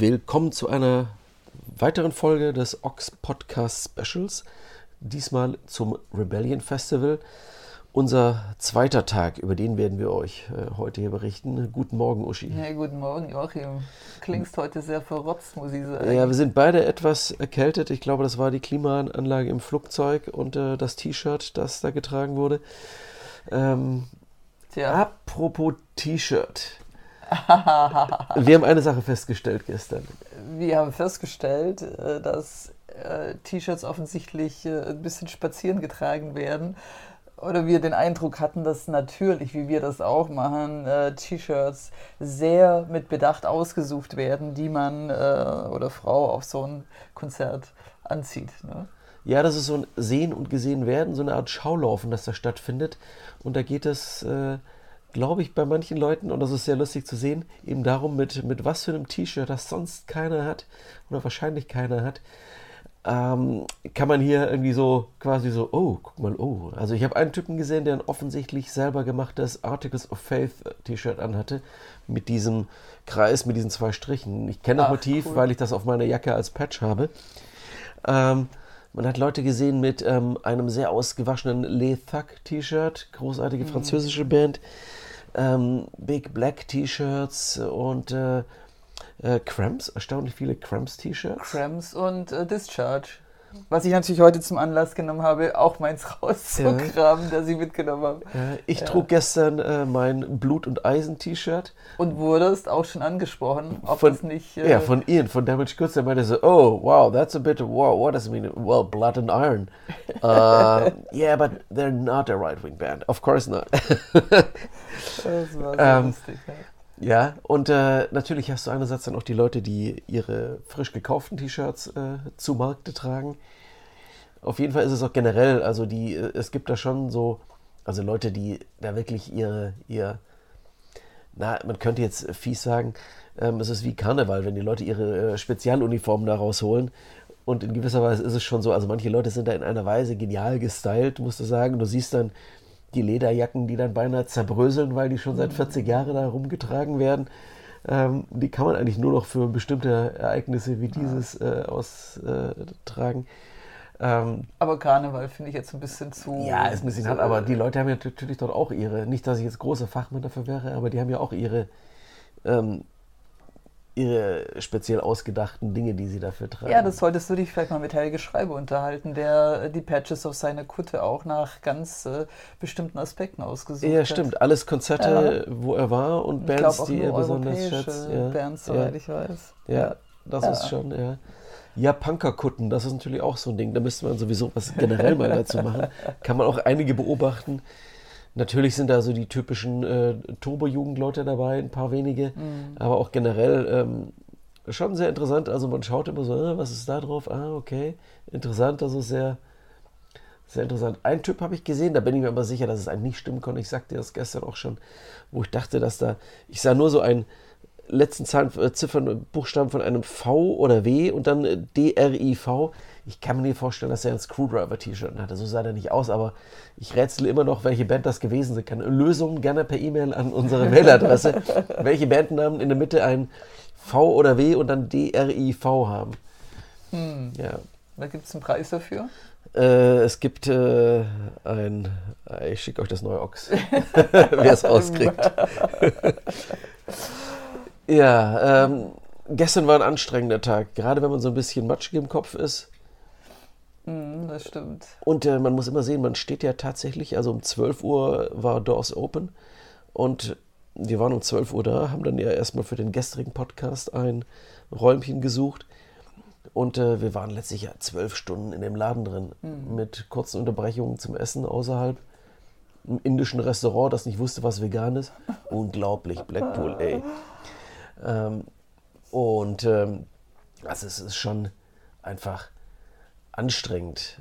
Willkommen zu einer weiteren Folge des Ox Podcast Specials. Diesmal zum Rebellion Festival. Unser zweiter Tag, über den werden wir euch äh, heute hier berichten. Guten Morgen, Uschi. Ja, guten Morgen, Joachim. Klingst heute sehr verrotzt, muss ich sagen. Ja, wir sind beide etwas erkältet. Ich glaube, das war die Klimaanlage im Flugzeug und äh, das T-Shirt, das da getragen wurde. Ähm, Tja. Apropos T-Shirt. wir haben eine Sache festgestellt gestern. Wir haben festgestellt, äh, dass äh, T-Shirts offensichtlich äh, ein bisschen spazieren getragen werden. Oder wir den Eindruck hatten, dass natürlich, wie wir das auch machen, T-Shirts sehr mit Bedacht ausgesucht werden, die man oder Frau auf so ein Konzert anzieht. Ne? Ja, das ist so ein Sehen und Gesehen werden, so eine Art Schaulaufen, das da stattfindet. Und da geht es äh, glaube ich, bei manchen Leuten, und das ist sehr lustig zu sehen, eben darum, mit, mit was für einem T-Shirt, das sonst keiner hat oder wahrscheinlich keiner hat, ähm, kann man hier irgendwie so quasi so, oh, guck mal, oh. Also ich habe einen Typen gesehen, der ein offensichtlich selber gemachtes Articles of Faith T-Shirt anhatte, mit diesem Kreis, mit diesen zwei Strichen. Ich kenne das Motiv, cool. weil ich das auf meiner Jacke als Patch habe. Ähm, man hat Leute gesehen mit ähm, einem sehr ausgewaschenen Le Thug T-Shirt, großartige mhm. französische Band ähm, Big Black T-Shirts und äh, äh, Cramps, erstaunlich viele Cramps-T-Shirts. Cramps und äh, Discharge. Was ich natürlich heute zum Anlass genommen habe, auch meins rauszukramen, ja. das ich mitgenommen habe. Ja, ich ja. trug gestern äh, mein Blut- und Eisen-T-Shirt. Und wurdest auch schon angesprochen, ob von, es nicht. Äh ja, von Ian, von Damage Goods. Der meinte so: Oh, wow, that's a bit, wow, what does it mean? Well, blood and iron. uh, yeah, but they're not a right-wing band. Of course not. das war so ähm, lustig, ja. Ja, und äh, natürlich hast du einerseits dann auch die Leute, die ihre frisch gekauften T-Shirts äh, zu Markte tragen. Auf jeden Fall ist es auch generell, also die, äh, es gibt da schon so, also Leute, die da wirklich ihre, ihr, na, man könnte jetzt fies sagen, ähm, es ist wie Karneval, wenn die Leute ihre äh, Spezialuniformen da rausholen. Und in gewisser Weise ist es schon so, also manche Leute sind da in einer Weise genial gestylt, musst du sagen. Du siehst dann die Lederjacken, die dann beinahe zerbröseln, weil die schon seit 40 Jahren da rumgetragen werden. Ähm, die kann man eigentlich nur noch für bestimmte Ereignisse wie dieses äh, austragen. Ähm, aber Karneval finde ich jetzt ein bisschen zu. Ja, ist ein bisschen hart, aber die Leute haben ja natürlich dort auch ihre, nicht dass ich jetzt großer Fachmann dafür wäre, aber die haben ja auch ihre ähm, ihre speziell ausgedachten Dinge, die sie dafür tragen. Ja, das solltest du dich vielleicht mal mit Helge Schreiber unterhalten, der äh, die Patches auf seiner Kutte auch nach ganz äh, bestimmten Aspekten ausgesucht hat. Ja, stimmt. Alles Konzerte, ja. wo er war und Bands, glaub, die er besonders schätzt. Ja. Bands, soweit ja. ich weiß. Ja, das ist schon, ja. Ja, Punkerkutten, das ist natürlich auch so ein Ding. Da müsste man sowieso was generell mal dazu machen. Kann man auch einige beobachten, Natürlich sind da so die typischen äh, Turbo-Jugendleute dabei, ein paar wenige, mhm. aber auch generell ähm, schon sehr interessant. Also man schaut immer so, äh, was ist da drauf? Ah, okay, interessant, also sehr, sehr interessant. Ein Typ habe ich gesehen, da bin ich mir aber sicher, dass es eigentlich nicht stimmen konnte. Ich sagte das gestern auch schon, wo ich dachte, dass da, ich sah nur so einen letzten Zahlen, äh, Ziffern, Buchstaben von einem V oder W und dann äh, D-R-I-V. Ich kann mir nicht vorstellen, dass er ein Screwdriver-T-Shirt hatte. So sah er nicht aus, aber ich rätsel immer noch, welche Band das gewesen sein kann. Lösungen gerne per E-Mail an unsere Mailadresse. welche Bandnamen in der Mitte ein V oder W und dann D-R-I-V haben. Hm. Ja. Da gibt es einen Preis dafür? Äh, es gibt äh, ein. Ich schicke euch das neue Ochs. Wer es rauskriegt. ja, ähm, gestern war ein anstrengender Tag. Gerade wenn man so ein bisschen matschig im Kopf ist Mm, das stimmt. Und äh, man muss immer sehen, man steht ja tatsächlich, also um 12 Uhr war Doors Open und wir waren um 12 Uhr da, haben dann ja erstmal für den gestrigen Podcast ein Räumchen gesucht und äh, wir waren letztlich ja zwölf Stunden in dem Laden drin mhm. mit kurzen Unterbrechungen zum Essen außerhalb. Im indischen Restaurant, das nicht wusste, was vegan ist. Unglaublich, Blackpool, ey. Ähm, und ähm, also es ist schon einfach anstrengend.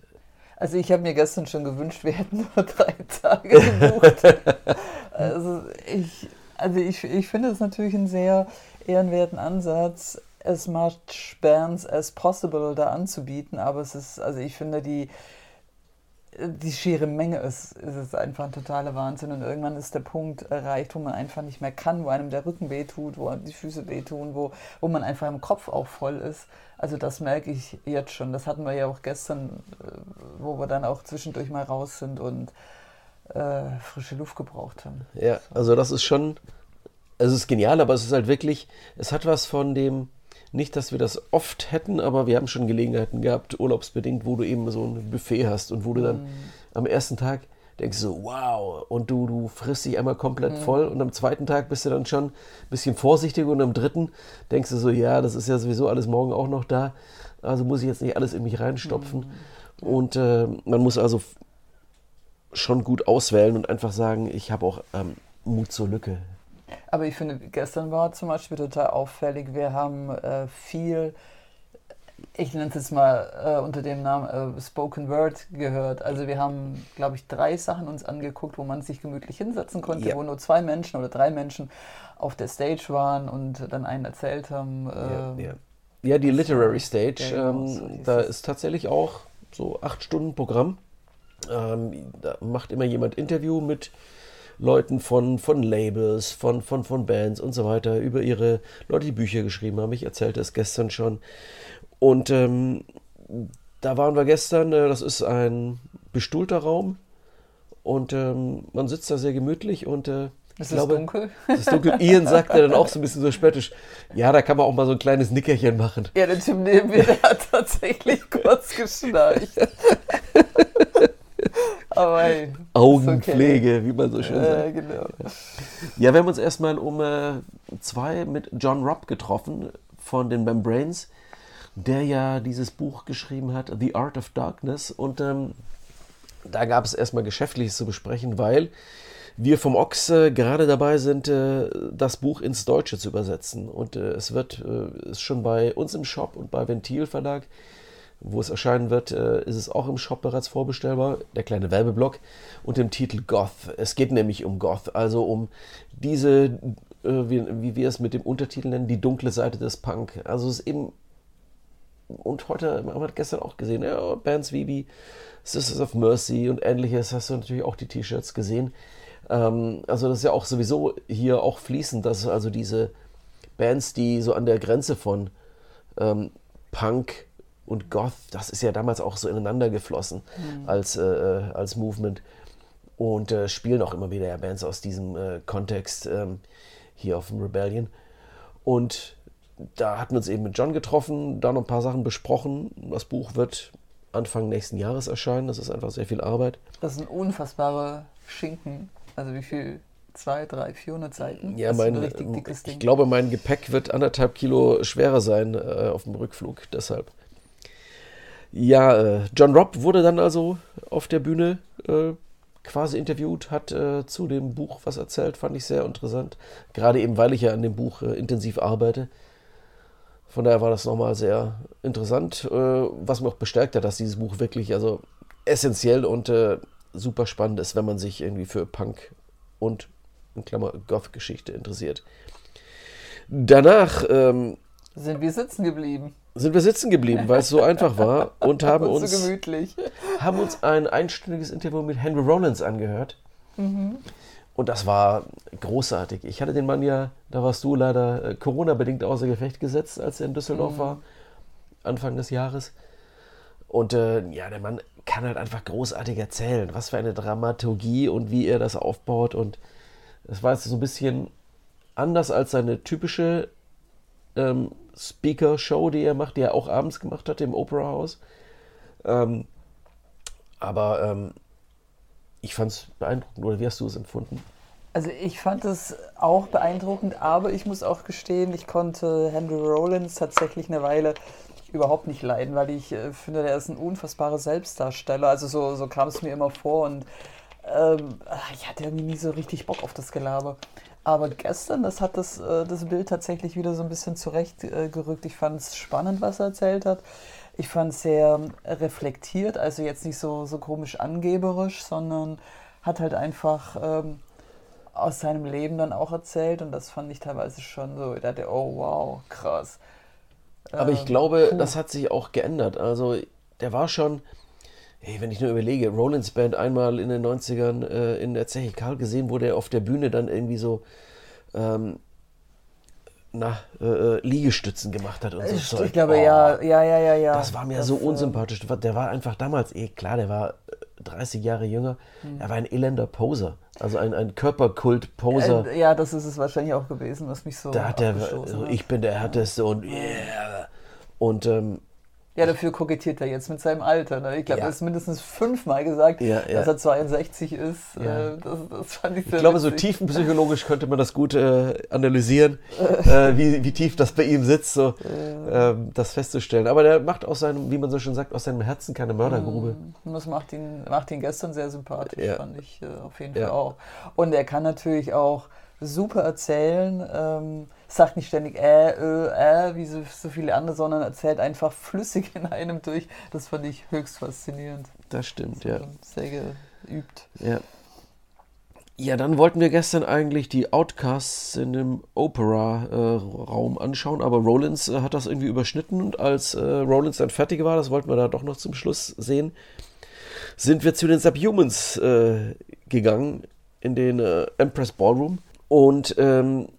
Also ich habe mir gestern schon gewünscht, wir hätten nur drei Tage gebucht. also ich, also ich, ich finde es natürlich einen sehr ehrenwerten Ansatz, as much bands as possible da anzubieten, aber es ist, also ich finde die die schiere Menge ist, ist es einfach ein totaler Wahnsinn. Und irgendwann ist der Punkt erreicht, wo man einfach nicht mehr kann, wo einem der Rücken wehtut, wo die Füße wehtun, wo, wo man einfach im Kopf auch voll ist. Also das merke ich jetzt schon. Das hatten wir ja auch gestern, äh, wo wir dann auch zwischendurch mal raus sind und äh, frische Luft gebraucht haben. Ja, also das ist schon, es ist genial, aber es ist halt wirklich, es hat was von dem, nicht, dass wir das oft hätten, aber wir haben schon Gelegenheiten gehabt, urlaubsbedingt, wo du eben so ein Buffet hast und wo du dann mm. am ersten Tag denkst so, wow, und du, du frisst dich einmal komplett mm. voll und am zweiten Tag bist du dann schon ein bisschen vorsichtiger und am dritten denkst du so, ja, das ist ja sowieso alles morgen auch noch da, also muss ich jetzt nicht alles in mich reinstopfen. Mm. Und äh, man muss also schon gut auswählen und einfach sagen, ich habe auch ähm, Mut zur Lücke. Aber ich finde, gestern war zum Beispiel total auffällig, wir haben äh, viel, ich nenne es jetzt mal äh, unter dem Namen äh, Spoken Word gehört. Also wir haben, glaube ich, drei Sachen uns angeguckt, wo man sich gemütlich hinsetzen konnte, ja. wo nur zwei Menschen oder drei Menschen auf der Stage waren und dann einen erzählt haben. ja, ähm, ja. ja, die Literary Stage, ähm, so da ist tatsächlich auch so acht Stunden Programm. Ähm, da macht immer jemand Interview mit Leuten von, von Labels, von, von, von Bands und so weiter, über ihre Leute, die Bücher geschrieben haben. Ich erzählte es gestern schon. Und ähm, da waren wir gestern, äh, das ist ein bestuhlter Raum und ähm, man sitzt da sehr gemütlich und äh, ist es dunkel? Es ist dunkel. Ian sagte dann auch so ein bisschen so spöttisch, ja, da kann man auch mal so ein kleines Nickerchen machen. Ja, der Typ neben mir, der hat tatsächlich kurz geschnarcht. Aber hey, Augenpflege, okay. wie man so schön sagt. Äh, genau. Ja, wir haben uns erstmal um äh, zwei mit John Robb getroffen von den Membranes, der ja dieses Buch geschrieben hat, The Art of Darkness. Und ähm, da gab es erstmal Geschäftliches zu besprechen, weil wir vom Ochs äh, gerade dabei sind, äh, das Buch ins Deutsche zu übersetzen. Und äh, es wird äh, ist schon bei uns im Shop und bei Ventil Verlag wo es erscheinen wird, äh, ist es auch im Shop bereits vorbestellbar, der kleine Werbeblock, und dem Titel Goth. Es geht nämlich um Goth, also um diese, äh, wie, wie, wir es mit dem Untertitel nennen, die dunkle Seite des Punk. Also es ist eben, und heute, man hat gestern auch gesehen, ja, Bands wie, wie Sisters of Mercy und ähnliches, hast du natürlich auch die T-Shirts gesehen. Ähm, also das ist ja auch sowieso hier auch fließend, dass also diese Bands, die so an der Grenze von ähm, Punk, und Goth, das ist ja damals auch so ineinander geflossen mhm. als, äh, äh, als Movement. Und äh, spielen auch immer wieder ja, Bands aus diesem äh, Kontext ähm, hier auf dem Rebellion. Und da hatten wir uns eben mit John getroffen, da noch ein paar Sachen besprochen. Das Buch wird Anfang nächsten Jahres erscheinen. Das ist einfach sehr viel Arbeit. Das sind unfassbare Schinken. Also wie viel? Zwei, drei, 400 Seiten? Ja, mein, ich glaube, mein Gepäck wird anderthalb Kilo schwerer sein äh, auf dem Rückflug. Deshalb. Ja, äh, John Robb wurde dann also auf der Bühne äh, quasi interviewt, hat äh, zu dem Buch was erzählt, fand ich sehr interessant. Gerade eben, weil ich ja an dem Buch intensiv arbeite. Von daher war das nochmal sehr interessant, was mir auch bestärkt hat, dass dieses Buch wirklich also essentiell und super spannend ist, wenn man sich irgendwie für Punk und in Klammer Goth-Geschichte interessiert. Danach ähm, sind wir sitzen geblieben sind wir sitzen geblieben, weil es so einfach war und haben uns, so haben uns ein einstündiges Interview mit Henry Rollins angehört. Mhm. Und das war großartig. Ich hatte den Mann ja, da warst du leider äh, Corona-bedingt außer Gefecht gesetzt, als er in Düsseldorf mhm. war, Anfang des Jahres. Und äh, ja, der Mann kann halt einfach großartig erzählen, was für eine Dramaturgie und wie er das aufbaut. Und es war jetzt so ein bisschen anders als seine typische ähm, Speaker-Show, die er macht, die er auch abends gemacht hat im Opera House. Ähm, aber ähm, ich fand es beeindruckend. Oder wie hast du es empfunden? Also ich fand es auch beeindruckend, aber ich muss auch gestehen, ich konnte Henry Rollins tatsächlich eine Weile überhaupt nicht leiden, weil ich äh, finde, der ist ein unfassbarer Selbstdarsteller. Also so, so kam es mir immer vor und ähm, ich hatte irgendwie nie so richtig Bock auf das Gelaber. Aber gestern, das hat das, äh, das Bild tatsächlich wieder so ein bisschen zurechtgerückt. Ich fand es spannend, was er erzählt hat. Ich fand es sehr reflektiert, also jetzt nicht so, so komisch angeberisch, sondern hat halt einfach ähm, aus seinem Leben dann auch erzählt und das fand ich teilweise schon so, ich dachte, oh wow, krass. Aber ich ähm, glaube, puh. das hat sich auch geändert. Also der war schon, Hey, wenn ich nur überlege, Rollins Band einmal in den 90ern äh, in der Zeche Karl gesehen, wo der auf der Bühne dann irgendwie so ähm, na, äh, äh Liegestützen gemacht hat und so Ich, Zeug. glaube, Oh, ja, ja, ja, ja, ja. Das war mir so äh, unsympathisch. Der war einfach damals, eh klar, der war äh, 30 Jahre jünger. Er war ein elender Poser. Also ein, ein Körperkult-Poser. Äh, ja, das ist es wahrscheinlich auch gewesen, was mich so da hat der, ich bin der Härteste und yeah. Und ähm, Ja, dafür kokettiert er jetzt mit seinem Alter. Ne? Ich glaube, Ja. er ist mindestens fünfmal gesagt, Ja, ja. dass er 62 ist. Äh, das, das fand ich ich sehr glaube, so witzig. tiefenpsychologisch könnte man das gut äh, analysieren, äh, wie, wie tief das bei ihm sitzt, so ähm, das festzustellen. Aber der macht aus seinem, wie man so schön sagt, aus seinem Herzen keine Mördergrube. Und das macht ihn, macht ihn gestern sehr sympathisch, fand ich äh, auf jeden. Fall auch. Und er kann natürlich auch super erzählen, ähm, sagt nicht ständig äh, äh, äh, wie so, so viele andere, sondern erzählt einfach flüssig in einem durch. Das fand ich höchst faszinierend. Das stimmt, ja. Und Sehr geübt. Ja. Ja, dann wollten wir gestern eigentlich die Outcasts in dem Opera-Raum anschauen, aber Rollins äh, hat das irgendwie überschnitten und als äh, Rollins dann fertig war, das wollten wir da doch noch zum Schluss sehen, sind wir zu den Subhumans äh, gegangen in den äh, Empress Ballroom und ähm,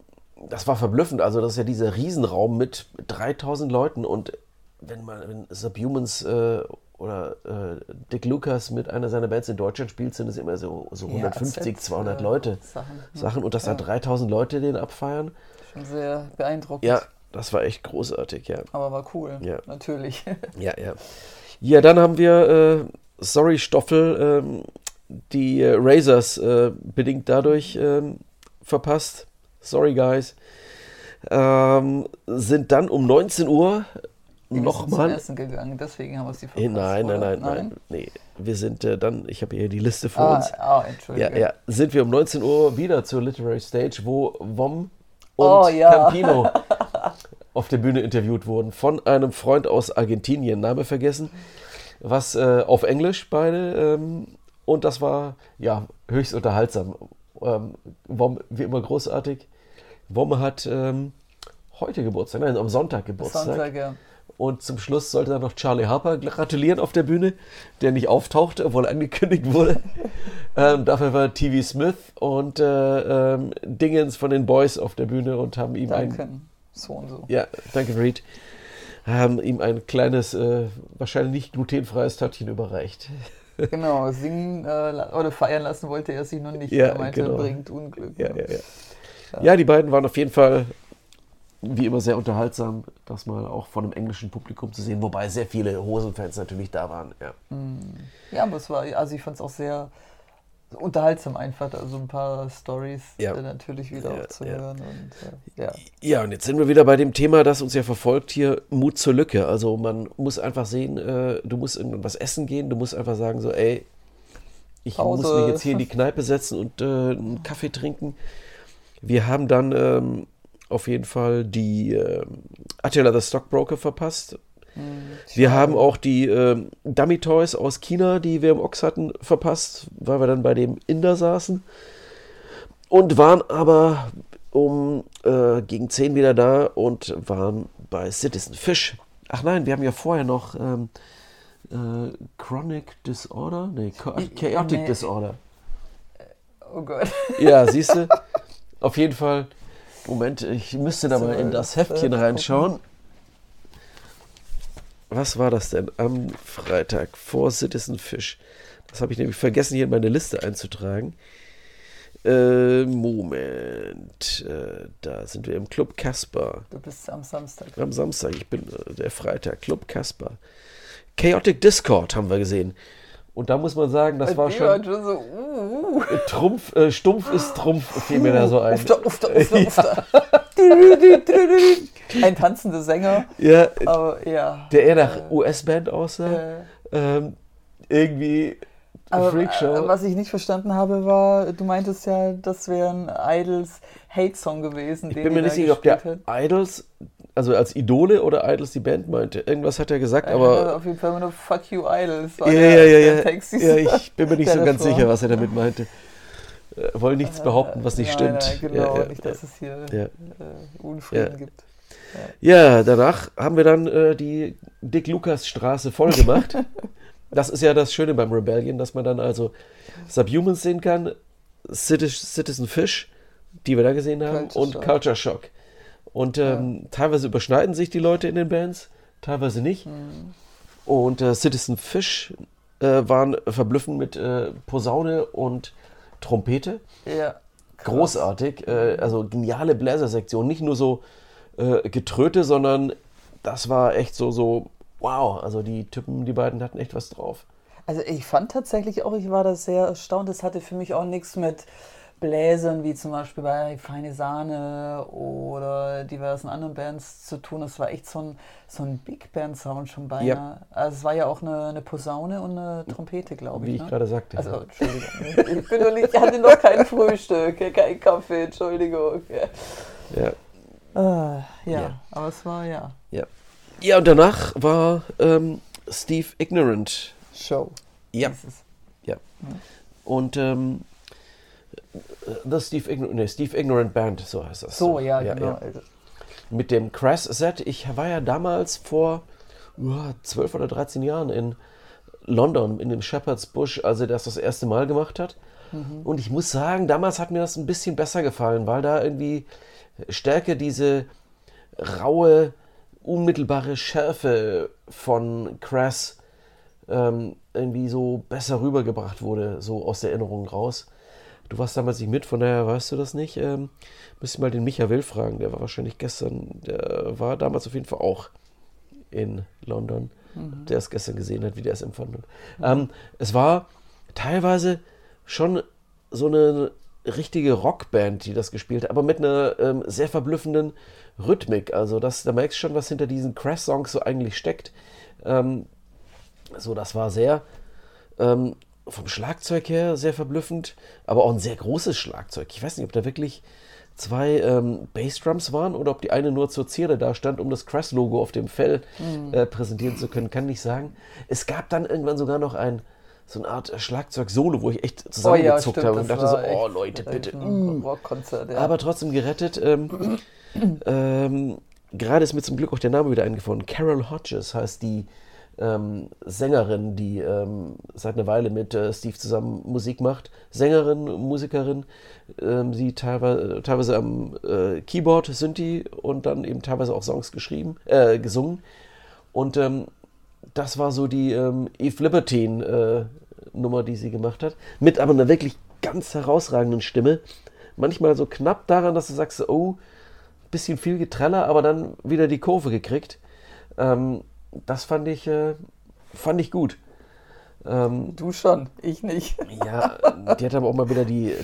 das war verblüffend. Also das ist ja dieser Riesenraum mit 3000 Leuten und wenn man wenn Subhumans äh, oder äh, Dick Lucas mit einer seiner Bands in Deutschland spielt, sind es immer so, so 150, erzählt, 200 äh, Leute. Sachen. Ja. Sachen und dass da 3000 Leute den abfeiern. Schon sehr beeindruckend. Ja, das war echt großartig, ja. Aber war cool, Ja. natürlich. Ja, ja. Ja, dann haben wir, äh, sorry Stoffel, ähm, die äh, Razors bedingt dadurch ähm, verpasst. Sorry, guys. Ähm, sind dann um 19 Uhr nochmal. Essen gegangen, deswegen haben wir sie Äh, verpasst. Nein, nein, nein, nein, Nee, wir sind äh, dann, ich habe hier die Liste vor Ah, uns. ah, Ja, Entschuldigung. ja, sind wir um 19 Uhr wieder zur Literary Stage, wo Wom und Oh, ja. Campino auf der Bühne interviewt wurden von einem Freund aus Argentinien, Name vergessen, was äh, auf Englisch beide ähm, und das war ja höchst unterhaltsam. Ähm, Wom, wie immer großartig. Wom hat ähm, heute Geburtstag, nein, am Sonntag Geburtstag. Sonntag, ja. Und zum Schluss sollte dann noch Charlie Harper gratulieren auf der Bühne, der nicht auftauchte, obwohl angekündigt wurde. ähm, dafür war TV Smith und äh, ähm, Dingens von den Boys auf der Bühne und haben ihm ein, Danke. So und so. ja, danke Reed, haben ihm ein kleines, äh, wahrscheinlich nicht glutenfreies Törtchen überreicht. Genau, singen äh, oder feiern lassen wollte er sich noch nicht. Ja, er meinte, genau. bringt Unglück. Ja, ja, ja. Ja, die beiden waren auf jeden Fall wie immer sehr unterhaltsam, das mal auch von einem englischen Publikum zu sehen, wobei sehr viele Hosenfans natürlich da waren. Ja. Ja, aber es war, also ich fand es auch sehr unterhaltsam einfach, also ein paar Stories Ja. äh, natürlich wieder Ja, zu ja. hören. Und, äh, ja. Und jetzt sind wir wieder bei dem Thema, das uns ja verfolgt hier, Mut zur Lücke. Also man muss einfach sehen, äh, du musst irgendwas essen gehen, du musst einfach sagen so, ey, ich Pause. muss mich jetzt hier in die Kneipe setzen und äh, einen Kaffee trinken. Wir haben dann ähm, auf jeden Fall die ähm, Attila the Stockbroker verpasst. Wir haben auch die ähm, Dummy Toys aus China, die wir im Ochs hatten, verpasst, weil wir dann bei dem Inder saßen. Und waren aber um äh, gegen 10 wieder da und waren bei Citizen Fish. Ach nein, wir haben ja vorher noch ähm, äh, Chronic Disorder? Nee, Cha- Chaotic nee. Disorder. Oh Gott. Ja, siehst du? Auf jeden Fall. Moment, ich müsste da mal in das Heftchen reinschauen. Was war das denn am Freitag vor Citizen Fish? Das habe ich nämlich vergessen, hier in meine Liste einzutragen. Äh, Moment. Äh, da sind wir im Club Casper. Du bist am Samstag. Am Samstag, ich bin äh, der Freitag, Club Casper. Chaotic Discord haben wir gesehen. Und da muss man sagen, das war schon schon so, uh, uh. Trumpf, äh, stumpf ist Trumpf, fiel mir da so ein. Ufter, ufter, ufter, ufter. Ein tanzender Sänger, Ja, aber ja. der eher nach US-Band aussah. Äh, Ähm, irgendwie aber Freakshow. äh, was ich nicht verstanden habe, war, du meintest ja, das wäre ein Idols Hate-Song gewesen. ich bin mir nicht sicher, ob der Idols, also als Idole oder Idols die Band meinte. Irgendwas hat er gesagt, aber aber auf jeden Fall nur Fuck you Idols. ja, ja, ja, ja, Text. ja, ich bin mir nicht so ganz Refrain. sicher, was er damit meinte. Äh, wollen nichts behaupten, was nicht nein, stimmt. Nein, genau, ja, ja, nicht, dass es hier ja. äh, Unfrieden Ja. gibt. Ja, danach haben wir dann äh, die Dick Lukas Straße voll gemacht Das ist ja das Schöne beim Rebellion, dass man dann also Subhumans sehen kann, Citizen Fish, die wir da gesehen haben, Culture und Shock. Culture Shock. Und ähm, ja. teilweise überschneiden sich die Leute in den Bands, teilweise nicht. Mhm. Und äh, Citizen Fish äh, waren verblüffend mit äh, Posaune und Trompete. Ja. Krass. Großartig. Äh, also geniale Bläsersektion. Nicht nur so äh, Getröte, sondern das war echt so, so, wow. Also die Typen, die beiden hatten echt was drauf. Also ich fand tatsächlich auch, ich war da sehr erstaunt. Das hatte für mich auch nichts mit Bläsern, wie zum Beispiel bei Feine Sahne oder diversen anderen Bands zu tun. Es war echt so ein, so ein Big Band-Sound schon beinahe. Ja. Also es war ja auch eine, eine Posaune und eine Trompete, glaube ich. Wie ich ne? gerade sagte. Also, Entschuldigung. ich, bin noch nicht, ich hatte noch kein Frühstück, kein Kaffee, Entschuldigung. Ja. Uh, ja, ja, aber es war ja. Ja, ja und danach war ähm, Steve Ignorant. Show. Ja. Ja. Und ähm, The Steve Ignorant, nee, Steve Ignorant Band, so heißt das. So, ja, ja genau. Ja. Mit dem Crash-Set. Ich war ja damals vor uh, 12 oder 13 Jahren in London, in dem Shepherd's Bush, als er das das erste Mal gemacht hat. Mhm. Und ich muss sagen, damals hat mir das ein bisschen besser gefallen, weil da irgendwie stärker diese raue, unmittelbare Schärfe von Crash ähm, irgendwie so besser rübergebracht wurde, so aus der Erinnerung raus. Du warst damals nicht mit, von daher weißt du das nicht. Ähm, müsst mal den Micha Will fragen, der war wahrscheinlich gestern, der war damals auf jeden Fall auch in London, mhm. der es gestern gesehen hat, wie der es empfand. Mhm. Ähm, es war teilweise schon so eine richtige Rockband, die das gespielt hat, aber mit einer ähm, sehr verblüffenden Rhythmik. Also das, da merkst du schon, was hinter diesen Crash-Songs so eigentlich steckt. Ähm, so, das war sehr ähm, vom Schlagzeug her sehr verblüffend, aber auch ein sehr großes Schlagzeug. Ich weiß nicht, ob da wirklich zwei ähm, Bassdrums waren oder ob die eine nur zur Zierde da stand, um das Crash-Logo auf dem Fell mhm. äh, präsentieren zu können, kann nicht sagen. Es gab dann irgendwann sogar noch ein so eine Art Schlagzeug-Solo, wo ich echt zusammengezuckt oh ja, habe und dachte so, oh Leute, bitte. Mm. Ja. Aber trotzdem gerettet. Ähm, ähm, Gerade ist mir zum Glück auch der Name wieder eingefallen. Carol Hodges heißt die ähm, Sängerin, die ähm, seit einer Weile mit äh, Steve zusammen Musik macht. Sängerin, Musikerin, ähm, sie teilweise, teilweise am äh, Keyboard sind die und dann eben teilweise auch Songs geschrieben, äh, gesungen. Und ähm, das war so die ähm, Eve Libertine äh, Nummer, die sie gemacht hat. Mit aber einer wirklich ganz herausragenden Stimme. Manchmal so knapp daran, dass du sagst, oh, bisschen viel Getreller, aber dann wieder die Kurve gekriegt. Ähm, das fand ich, äh, fand ich gut. Ähm, du schon, ich nicht. ja, die hat aber auch mal wieder die.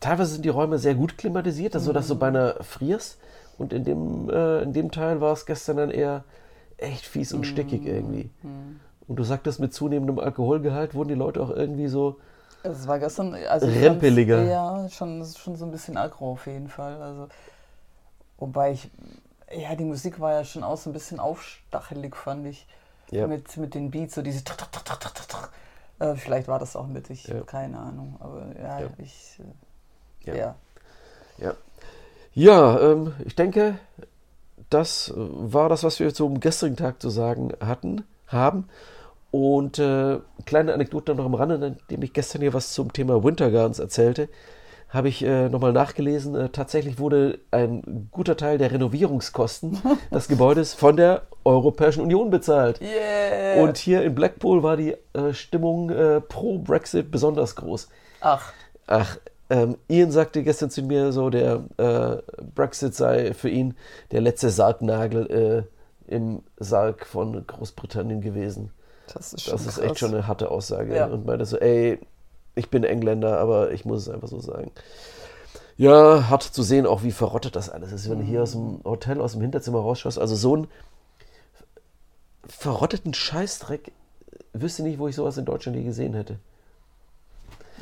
Teilweise sind die Räume sehr gut klimatisiert, also, dass du beinahe frierst. Und in dem, äh, in dem Teil war es gestern dann eher echt fies und stickig irgendwie. Mhm. Und du sagtest, mit zunehmendem Alkoholgehalt wurden die Leute auch irgendwie so. Es war gestern also rempeliger. Ja, schon, schon so ein bisschen Alkohol auf jeden Fall. Also, wobei ich ja, die Musik war ja schon auch so ein bisschen aufstachelig, fand ich. Ja. Mit, mit den Beats, so diese. Äh, vielleicht war das auch mit, ich ja. keine Ahnung. Aber ja, ja. ich. Äh, ja. Ja, ja. Ähm, ich denke, das war das, was wir zum gestrigen Tag zu sagen hatten, haben. Und äh, kleine Anekdote noch am Rande, nachdem ich gestern hier was zum Thema Winter Gardens erzählte habe ich äh, nochmal nachgelesen. Äh, tatsächlich wurde ein guter Teil der Renovierungskosten des Gebäudes von der Europäischen Union bezahlt. Yeah. Und hier in Blackpool war die äh, Stimmung äh, pro Brexit besonders groß. Ach. Ach, ähm, Ian sagte gestern zu mir so, der äh, Brexit sei für ihn der letzte Sargnagel äh, im Sarg von Großbritannien gewesen. Das ist, schon das ist echt schon eine harte Aussage. Ja. Und meinte so, ey, ich bin Engländer, aber ich muss es einfach so sagen. Ja, hart zu sehen, auch wie verrottet das alles ist, wenn du hier aus dem Hotel, aus dem Hinterzimmer rausschaust. Also so einen verrotteten Scheißdreck wüsste nicht, wo ich sowas in Deutschland je gesehen hätte.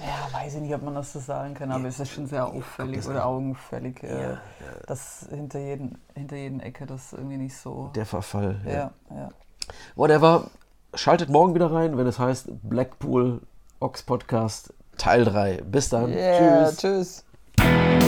Ja, weiß ich nicht, ob man das so sagen kann, aber ja, es ist schon sehr auffällig oder augenfällig, äh, ja, ja. dass hinter jeden, hinter jeden Ecke das irgendwie nicht so. Der Verfall. Ja, ja. Whatever. Schaltet morgen wieder rein, wenn es heißt Blackpool Ox Podcast Teil 3. Bis dann. Yeah, tschüss. tschüss.